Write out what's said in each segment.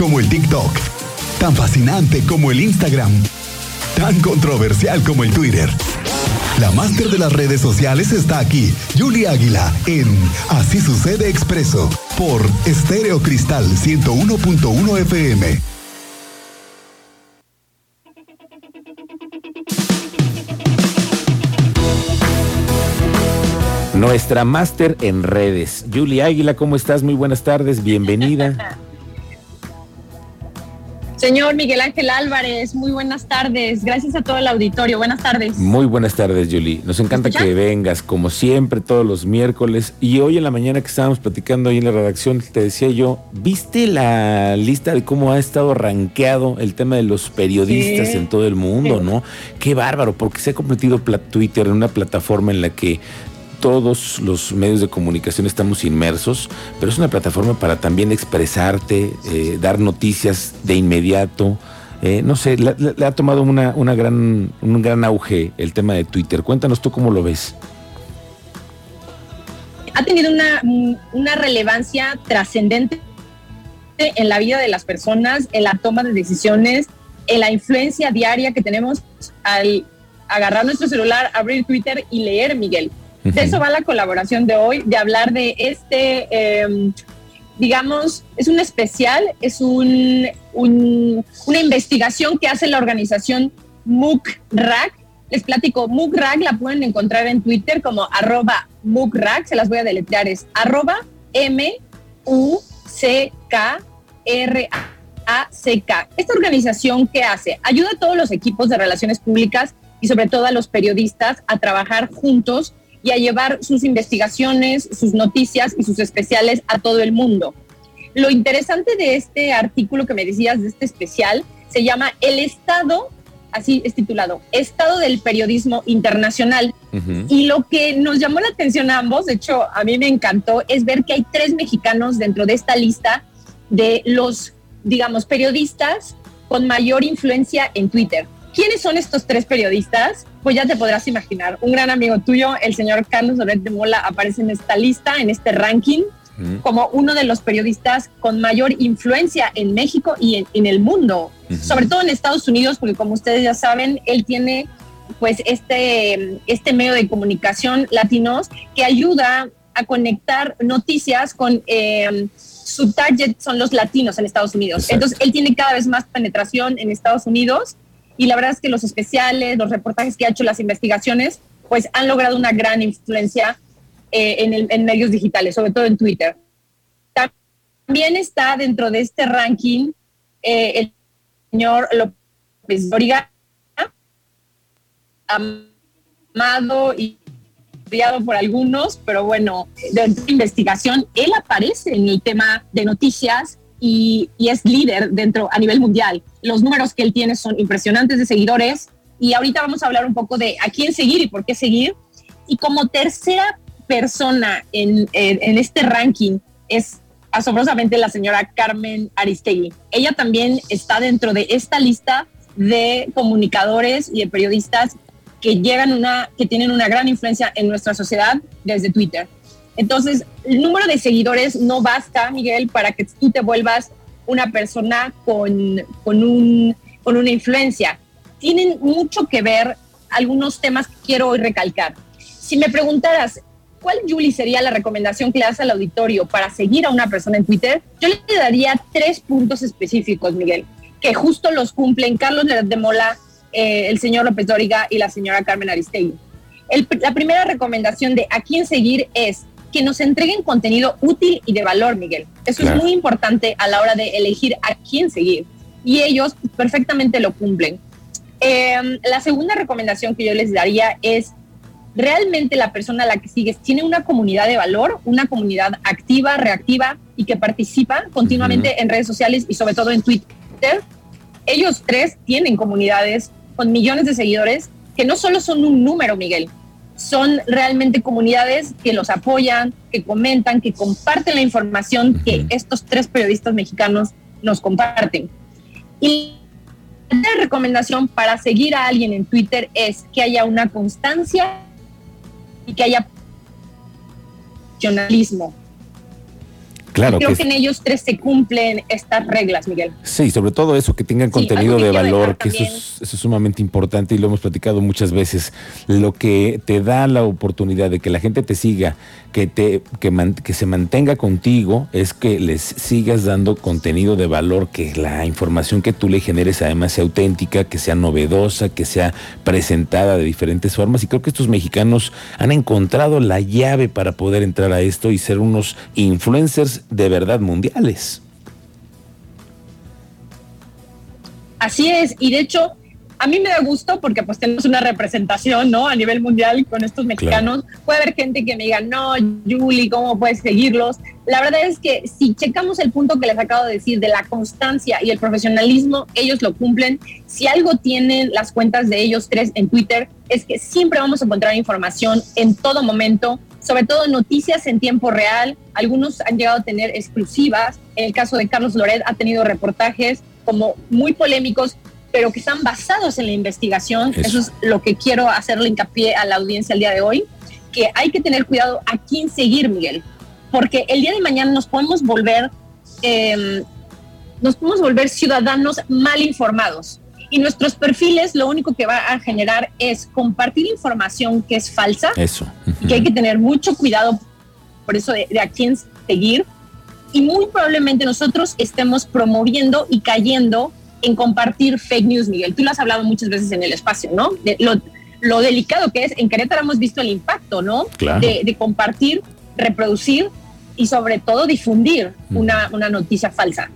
como el TikTok, tan fascinante como el Instagram, tan controversial como el Twitter. La máster de las redes sociales está aquí, Julia Águila, en Así sucede expreso, por Estéreo Cristal 101.1 FM. Nuestra máster en redes. Julia Águila, ¿cómo estás? Muy buenas tardes, bienvenida. Señor Miguel Ángel Álvarez, muy buenas tardes. Gracias a todo el auditorio. Buenas tardes. Muy buenas tardes, Julie. Nos encanta que vengas, como siempre, todos los miércoles. Y hoy en la mañana que estábamos platicando ahí en la redacción, te decía yo, ¿viste la lista de cómo ha estado rankeado el tema de los periodistas en todo el mundo, no? Qué bárbaro, porque se ha convertido Twitter en una plataforma en la que todos los medios de comunicación estamos inmersos, pero es una plataforma para también expresarte, eh, dar noticias de inmediato. Eh, no sé, le, ha tomado una, una, gran, un gran auge el tema de Twitter. Cuéntanos tú cómo lo ves. Ha tenido una, una relevancia trascendente en la vida de las personas, en la toma de decisiones, en la influencia diaria que tenemos al agarrar nuestro celular, abrir Twitter y leer, Miguel. De eso va la colaboración de hoy, de hablar de este, em, digamos, es un especial, es un, una investigación que hace la organización MUCRAC. Les platico, MUCRAC la pueden encontrar en Twitter como arroba MUCRAC, se las voy a deletrear, es arroba M-U-C-K-R-A-C-K. Esta organización, ¿qué hace? Ayuda a todos los equipos de relaciones públicas y sobre todo a los periodistas a trabajar juntos y a llevar sus investigaciones, sus noticias y sus especiales a todo el mundo. Lo interesante de este artículo que me decías, de este especial, se llama El Estado, así es titulado, Estado del Periodismo Internacional. Y lo que nos llamó la atención a ambos, de hecho a mí me encantó, es ver que hay tres mexicanos dentro de esta lista de los, digamos, periodistas con mayor influencia en Twitter. ¿Quiénes son estos tres periodistas? Pues ya te podrás imaginar. Un gran amigo tuyo, el señor Carlos Loret de Mola, aparece en esta lista, en este ranking, como uno de los periodistas con mayor influencia en México y en, el mundo, sobre todo en Estados Unidos, porque como ustedes ya saben, él tiene pues este, este medio de comunicación latinos que ayuda a conectar noticias con... Eh, su target son los latinos en Estados Unidos. Entonces, él tiene cada vez más penetración en Estados Unidos y la verdad es que los especiales, los reportajes que ha hecho, las investigaciones, pues han logrado una gran influencia eh, en, medios digitales, sobre todo en Twitter. También está dentro de este ranking eh, el señor López Doriga, amado y odiado por algunos, pero bueno, de investigación, él aparece en el tema de noticias y, es líder dentro a nivel mundial. Los números que él tiene son impresionantes de seguidores y ahorita vamos a hablar un poco de a quién seguir y por qué seguir. Y como tercera persona en, en, este ranking es asombrosamente la señora Carmen Aristegui. Ella también está dentro de esta lista de comunicadores y de periodistas que llegan una, que tienen una gran influencia en nuestra sociedad desde Twitter. Entonces, el número de seguidores no basta, Miguel, para que tú te vuelvas una persona con, con, un, con una influencia. Tienen mucho que ver algunos temas que quiero hoy recalcar. Si me preguntaras, ¿cuál, Julie, sería la recomendación que le das al auditorio para seguir a una persona en Twitter? Yo le daría tres puntos específicos, Miguel, que justo los cumplen Carlos de Mola, eh, el señor López Dóriga y la señora Carmen Aristegui. la primera recomendación de a quién seguir es que nos entreguen contenido útil y de valor, Miguel. Eso es muy importante a la hora de elegir a quién seguir. Y ellos perfectamente lo cumplen. Em, la segunda recomendación que yo les daría es, realmente la persona a la que sigues tiene una comunidad de valor, una comunidad activa, reactiva y que participa continuamente en redes sociales y sobre todo en Twitter. Ellos tres tienen comunidades con millones de seguidores que no solo son un número, Miguel, son realmente comunidades que los apoyan, que comentan, que comparten la información que estos tres periodistas mexicanos nos comparten. Y la recomendación para seguir a alguien en Twitter es que haya una constancia y que haya profesionalismo. Claro. creo que, en ellos tres se cumplen estas reglas, Miguel. Sí, sobre todo eso, que tengan contenido de valor, que eso es, eso es, sumamente importante y lo hemos platicado muchas veces. Lo que te da la oportunidad de que la gente te siga, que, te, que, que se mantenga contigo, es que les sigas dando contenido de valor, que la información que tú le generes además sea auténtica, que sea novedosa, que sea presentada de diferentes formas. Y creo que estos mexicanos han encontrado la llave para poder entrar a esto y ser unos influencers de verdad mundiales. Así es, y de hecho, a mí me da gusto porque pues tenemos una representación, ¿no? A nivel mundial con estos mexicanos. Puede haber gente que me diga, no, Julie, ¿cómo puedes seguirlos? La verdad es que si checamos el punto que les acabo de decir de la constancia y el profesionalismo, ellos lo cumplen. Si algo tienen las cuentas de ellos tres en Twitter, es que siempre vamos a encontrar información en todo momento sobre todo noticias en tiempo real. Algunos han llegado a tener exclusivas. En el caso de Carlos Loret ha tenido reportajes como muy polémicos, pero que están basados en la investigación. Eso, es lo que quiero hacerle hincapié a la audiencia el día de hoy, que hay que tener cuidado a quién seguir, Miguel, porque el día de mañana nos podemos volver, em, nos podemos volver ciudadanos mal informados. Y nuestros perfiles lo único que va a generar es compartir información que es falsa. Eso. que hay que tener mucho cuidado por eso de, a quién seguir. Y muy probablemente nosotros estemos promoviendo y cayendo en compartir fake news, Miguel. Tú lo has hablado muchas veces en el espacio, ¿no? De lo, delicado que es. En Querétaro hemos visto el impacto, ¿no? De, de compartir, reproducir y sobre todo difundir una, una noticia falsa.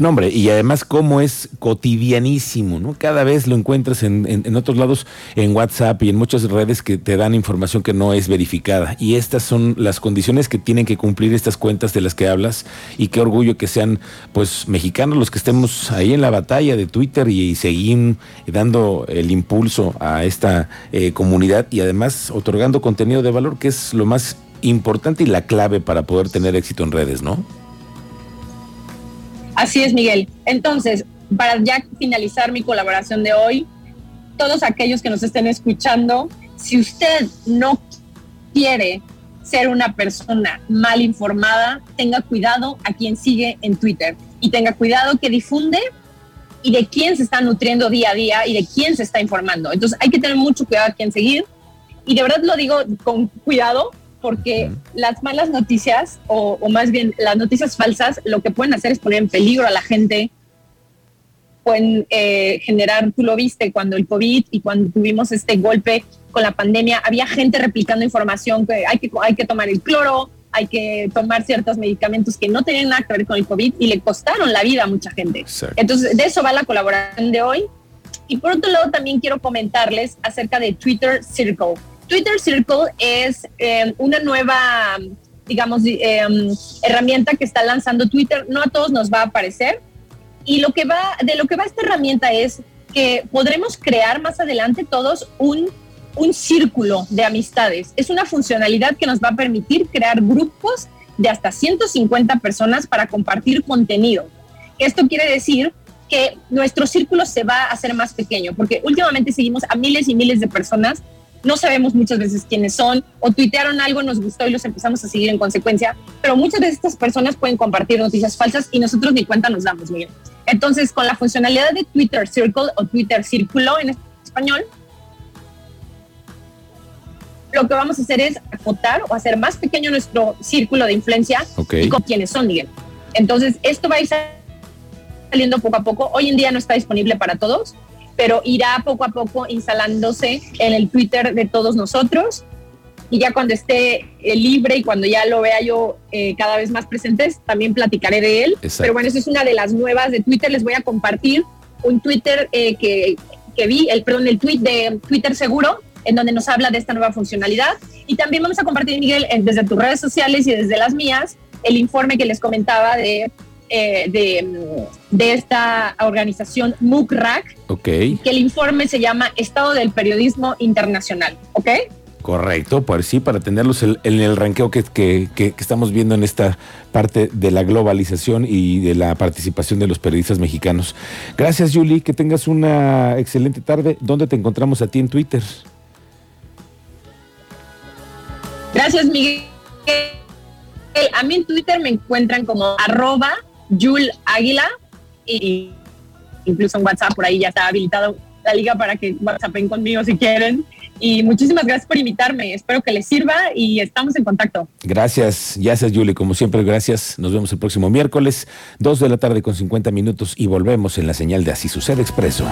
No, hombre, y además cómo es cotidianísimo, ¿no? Cada vez lo encuentras en, en, otros lados, en WhatsApp y en muchas redes que te dan información que no es verificada. Y estas son las condiciones que tienen que cumplir estas cuentas de las que hablas. Y qué orgullo que sean, pues, mexicanos los que estemos ahí en la batalla de Twitter y, seguir dando el impulso a esta eh, comunidad y además otorgando contenido de valor, que es lo más importante y la clave para poder tener éxito en redes, ¿no? Así es, Miguel. Entonces, para ya finalizar mi colaboración de hoy, todos aquellos que nos estén escuchando, si usted no quiere ser una persona mal informada, tenga cuidado a quien sigue en Twitter y tenga cuidado que difunde y de quién se está nutriendo día a día y de quién se está informando. Entonces hay que tener mucho cuidado a quién seguir y de verdad lo digo con cuidado porque las malas noticias, o, más bien las noticias falsas, lo que pueden hacer es poner en peligro a la gente, pueden eh, generar, tú lo viste cuando el COVID y cuando tuvimos este golpe con la pandemia, había gente replicando información que hay que, hay que tomar el cloro, hay que tomar ciertos medicamentos que no tenían nada que ver con el COVID y le costaron la vida a mucha gente. Entonces, de eso va la colaboración de hoy. Y por otro lado, también quiero comentarles acerca de Twitter Circle. Twitter Circle es eh, una nueva, digamos, eh, herramienta que está lanzando Twitter. No a todos nos va a aparecer. Y lo que va, de lo que va esta herramienta es que podremos crear más adelante todos un, un círculo de amistades. Es una funcionalidad que nos va a permitir crear grupos de hasta 150 personas para compartir contenido. Esto quiere decir que nuestro círculo se va a hacer más pequeño, porque últimamente seguimos a miles y miles de personas no sabemos muchas veces quiénes son o tuitearon algo, nos gustó y los empezamos a seguir en consecuencia, pero muchas de estas personas pueden compartir noticias falsas y nosotros ni cuenta nos damos bien. Entonces, con la funcionalidad de Twitter Circle o Twitter Círculo en español, lo que vamos a hacer es acotar o hacer más pequeño nuestro círculo de influencia y con quiénes son, Miguel. Entonces, esto va a ir saliendo poco a poco. Hoy en día no está disponible para todos, pero irá poco a poco instalándose en el Twitter de todos nosotros. Y ya cuando esté eh, libre y cuando ya lo vea yo eh, cada vez más presentes, también platicaré de él. Pero bueno, eso es una de las nuevas de Twitter. Les voy a compartir un Twitter eh, que, que, vi, el, perdón, el tweet de Twitter Seguro, en donde nos habla de esta nueva funcionalidad. Y también vamos a compartir, Miguel, desde tus redes sociales y desde las mías, el informe que les comentaba de eh, de, esta organización MUCRAC, okay. que el informe se llama Estado del Periodismo Internacional, ¿ok? Correcto, pues sí, para tenerlos en, el ranqueo que, que, estamos viendo en esta parte de la globalización y de la participación de los periodistas mexicanos. Gracias, Julie, que tengas una excelente tarde. ¿Dónde te encontramos a ti en Twitter? Gracias, Miguel A mí en Twitter me encuentran como arroba Yul Águila y incluso en WhatsApp por ahí ya está habilitado la liga para que WhatsAppen conmigo si quieren. Y muchísimas gracias por invitarme. Espero que les sirva y estamos en contacto. Gracias, gracias Julie. Como siempre, gracias. Nos vemos el próximo miércoles, 2 de la tarde con 50 minutos y volvemos en la señal de Así Sucede Expreso.